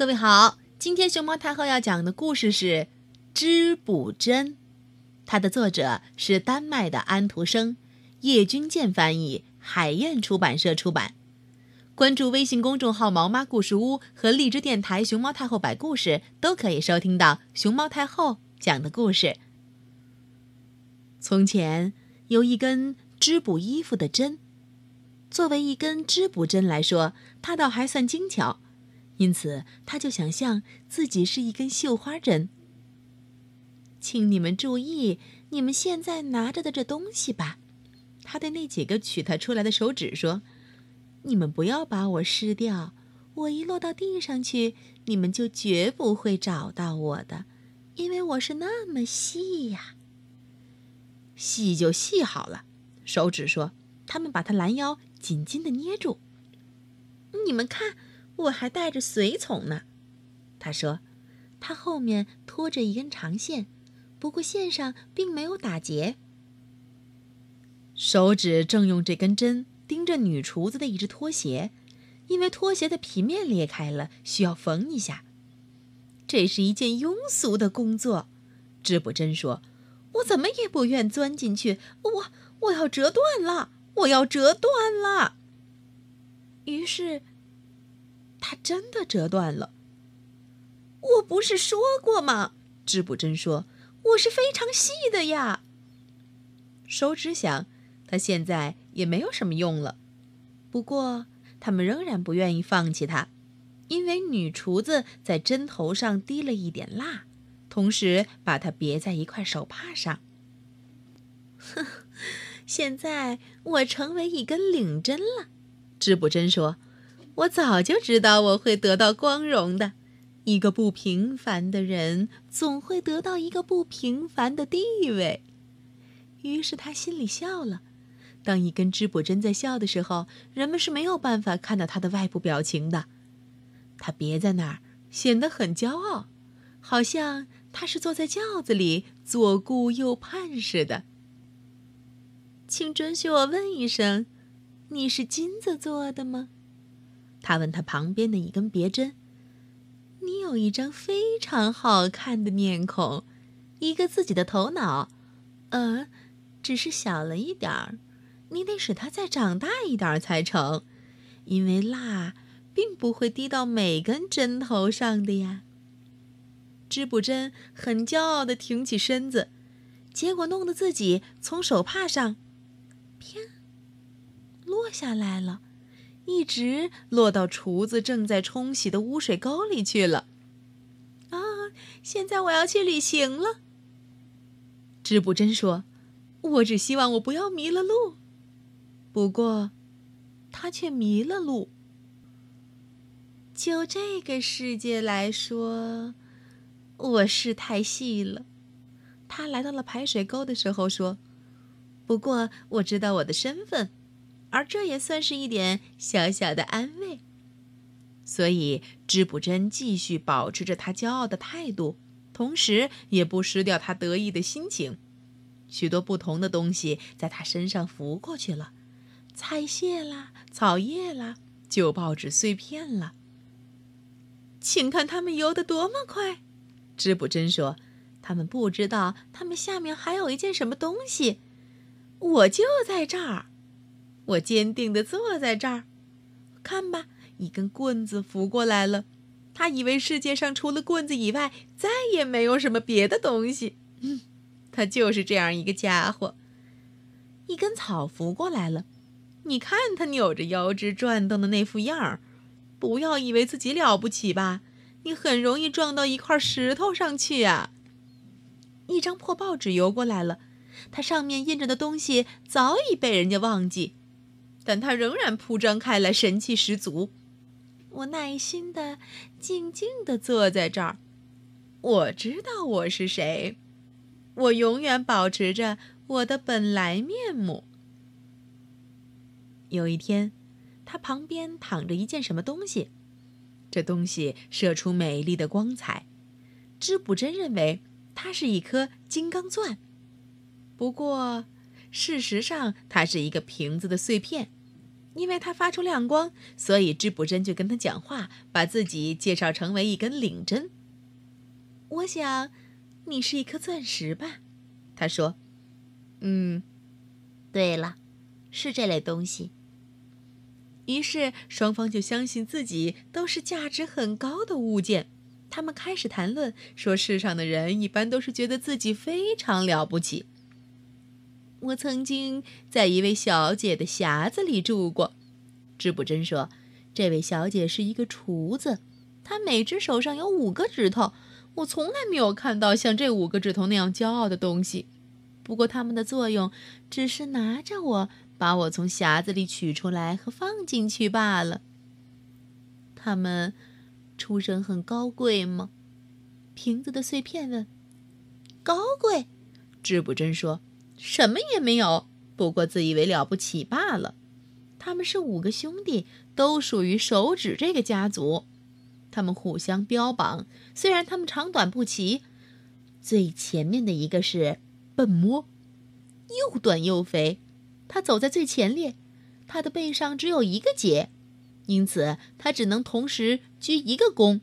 各位好，今天熊猫太后要讲的故事是《织补针》，它的作者是丹麦的安徒生，叶君健翻译，海燕出版社出版。关注微信公众号“毛妈故事屋”和荔枝电台“熊猫太后摆故事”，都可以收听到熊猫太后讲的故事。从前有一根织补衣服的针，作为一根织补针来说，它倒还算精巧。因此，他就想象自己是一根绣花针。请你们注意，你们现在拿着的这东西吧。他对那几个取它出来的手指说：“你们不要把我失掉，我一落到地上去，你们就绝不会找到我的，因为我是那么细呀。细就细好了。”手指说：“他们把他拦腰紧紧的捏住。你们看。”我还带着随从呢，他说，他后面拖着一根长线，不过线上并没有打结。手指正用这根针盯着女厨子的一只拖鞋，因为拖鞋的皮面裂开了，需要缝一下。这是一件庸俗的工作，织布针说：“我怎么也不愿钻进去，我我要折断了，我要折断了。”于是。它真的折断了。我不是说过吗？织布针说：“我是非常细的呀。”手指想，它现在也没有什么用了。不过，他们仍然不愿意放弃它，因为女厨子在针头上滴了一点蜡，同时把它别在一块手帕上。哼，现在我成为一根领针了，织布针说。我早就知道我会得到光荣的。一个不平凡的人总会得到一个不平凡的地位。于是他心里笑了。当一根织布针在笑的时候，人们是没有办法看到他的外部表情的。他别在那儿，显得很骄傲，好像他是坐在轿子里左顾右盼似的。请准许我问一声：你是金子做的吗？他问他旁边的一根别针：“你有一张非常好看的面孔，一个自己的头脑，呃，只是小了一点儿。你得使它再长大一点才成，因为蜡并不会滴到每根针头上的呀。”织布针很骄傲地挺起身子，结果弄得自己从手帕上，啪，落下来了。一直落到厨子正在冲洗的污水沟里去了。啊！现在我要去旅行了。织布针说：“我只希望我不要迷了路。”不过，他却迷了路。就这个世界来说，我是太细了。他来到了排水沟的时候说：“不过我知道我的身份。”而这也算是一点小小的安慰，所以织布针继续保持着他骄傲的态度，同时也不失掉他得意的心情。许多不同的东西在他身上浮过去了，菜屑啦，草叶啦，旧报纸碎片了。请看它们游得多么快！织布针说：“他们不知道，他们下面还有一件什么东西。我就在这儿。”我坚定地坐在这儿，看吧，一根棍子拂过来了。他以为世界上除了棍子以外再也没有什么别的东西。嗯，他就是这样一个家伙。一根草拂过来了，你看他扭着腰肢转动的那副样儿。不要以为自己了不起吧，你很容易撞到一块石头上去啊。一张破报纸游过来了，它上面印着的东西早已被人家忘记。但他仍然铺张开来，神气十足。我耐心的、静静的坐在这儿。我知道我是谁，我永远保持着我的本来面目。有一天，他旁边躺着一件什么东西，这东西射出美丽的光彩。织布针认为它是一颗金刚钻，不过。事实上，它是一个瓶子的碎片，因为它发出亮光，所以织布针就跟他讲话，把自己介绍成为一根领针。我想，你是一颗钻石吧？他说。嗯，对了，是这类东西。于是双方就相信自己都是价值很高的物件。他们开始谈论，说世上的人一般都是觉得自己非常了不起。我曾经在一位小姐的匣子里住过，织布针说，这位小姐是一个厨子，她每只手上有五个指头，我从来没有看到像这五个指头那样骄傲的东西。不过它们的作用只是拿着我，把我从匣子里取出来和放进去罢了。他们出身很高贵吗？瓶子的碎片问。高贵，织布针说，什么也没有，不过自以为了不起罢了。他们是五个兄弟，都属于手指这个家族。他们互相标榜，虽然他们长短不齐。最前面的一个是。笨摸，又短又肥，他走在最前列，他的背上只有一个结，因此他只能同时鞠一个躬。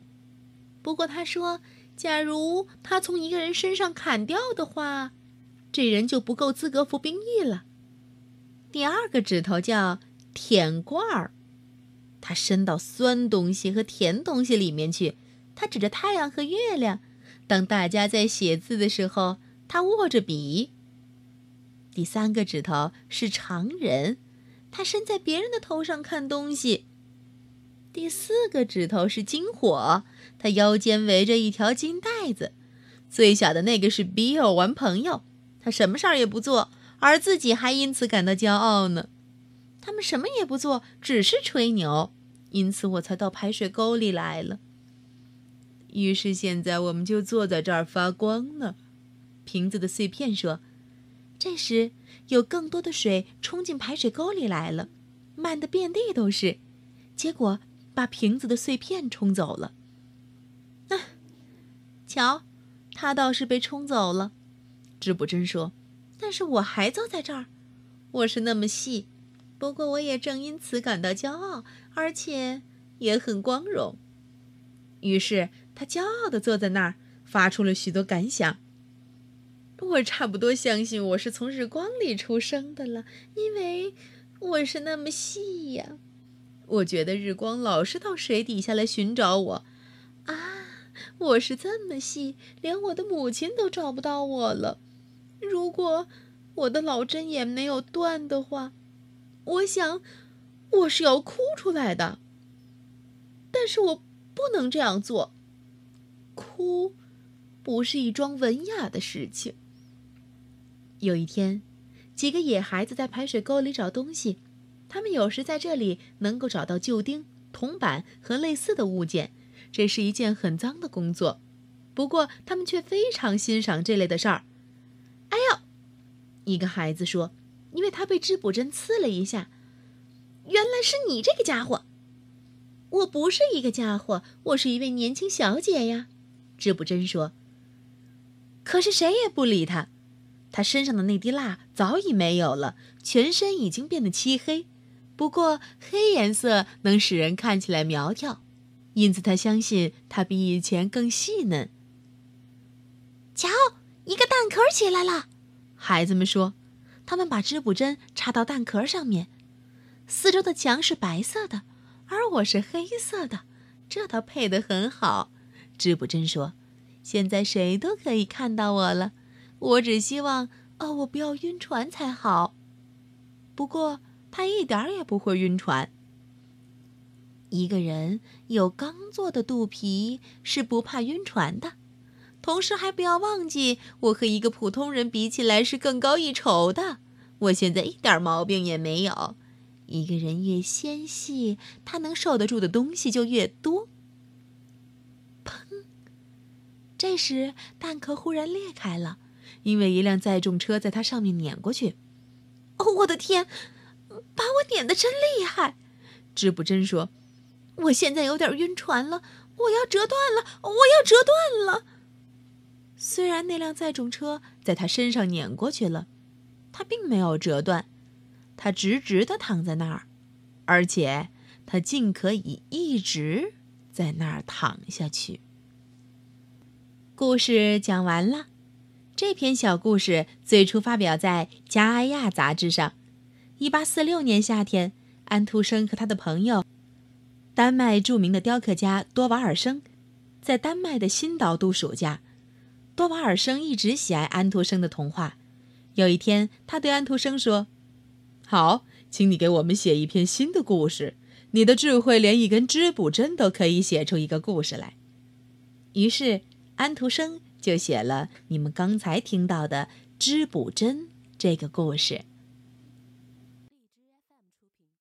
不过他说，假如他从一个人身上砍掉的话，这人就不够资格服兵役了。第二个指头叫舔罐儿，他伸到酸东西和甜东西里面去。他指着太阳和月亮，当大家在写字的时候。他握着笔。第三个指头是常人，他伸在别人的头上看东西。第四个指头是金火，他腰间围着一条金带子。最小的那个是比尔玩朋友，什么事儿也不做，而自己还因此感到骄傲呢。他们什么也不做，只是吹牛，因此我才到排水沟里来了。于是现在我们就坐在这儿发光呢。瓶子的碎片说：“这时有更多的水冲进排水沟里来了，漫得遍地都是，结果把瓶子的碎片冲走了。啊，瞧，它倒是被冲走了。”织布针说：“但是我还坐在这儿，我是那么细，不过我也正因此感到骄傲，而且也很光荣。”于是他骄傲地坐在那儿，发出了许多感想。我差不多相信我是从日光里出生的了，因为我是那么细呀。我觉得日光老是到水底下来寻找我。啊，我是这么细，连我的母亲都找不到我了。如果我的老针眼没有断的话，我想我是要哭出来的。但是我不能这样做，哭不是一桩文雅的事情。有一天，几个野孩子在排水沟里找东西。他们有时在这里能够找到旧钉、铜板和类似的物件，这是一件很脏的工作。不过，他们却非常欣赏这类的事儿。一个孩子说：“因为他被织布针刺了一下。”原来是你这个家伙！我不是一个家伙，我是一位年轻小姐呀。织布针说。可是谁也不理他。他身上的那滴蜡早已没有了，全身已经变得漆黑。不过黑颜色能使人看起来苗条，因此他相信他比以前更细嫩。瞧，一个蛋壳起来了，孩子们说。他们把织布针插到蛋壳上面。四周的墙是白色的，而我是黑色的，这倒配得很好。织布针说：“现在谁都可以看到我了。”我只希望，哦，我不要晕船才好。不过他一点也不会晕船。一个人有刚做的肚皮是不怕晕船的。同时还不要忘记，我和一个普通人比起来是更高一筹的。我现在一点毛病也没有。一个人越纤细，他能受得住的东西就越多。砰！这时蛋壳忽然裂开了。因为一辆载重车在它上面碾过去，哦，我的天，把我碾得真厉害！织布针说：“我现在有点晕船了，我要折断了，我要折断了。”虽然那辆载重车在他身上碾过去了，他并没有折断，他直直的躺在那儿。而且他竟可以一直在那儿躺下去。故事讲完了。这篇小故事最初发表在《加埃亚》杂志上。一八四六年夏天，安徒生和他的朋友，丹麦著名的雕刻家多瓦尔生，在丹麦的新岛度暑假。多瓦尔生一直喜爱安徒生的童话。有一天，他对安徒生说：“好，请你给我们写一篇新的故事。你的智慧连一根织补针都可以写出一个故事来。”于是，安徒生。就写了你们刚才听到的织补针这个故事。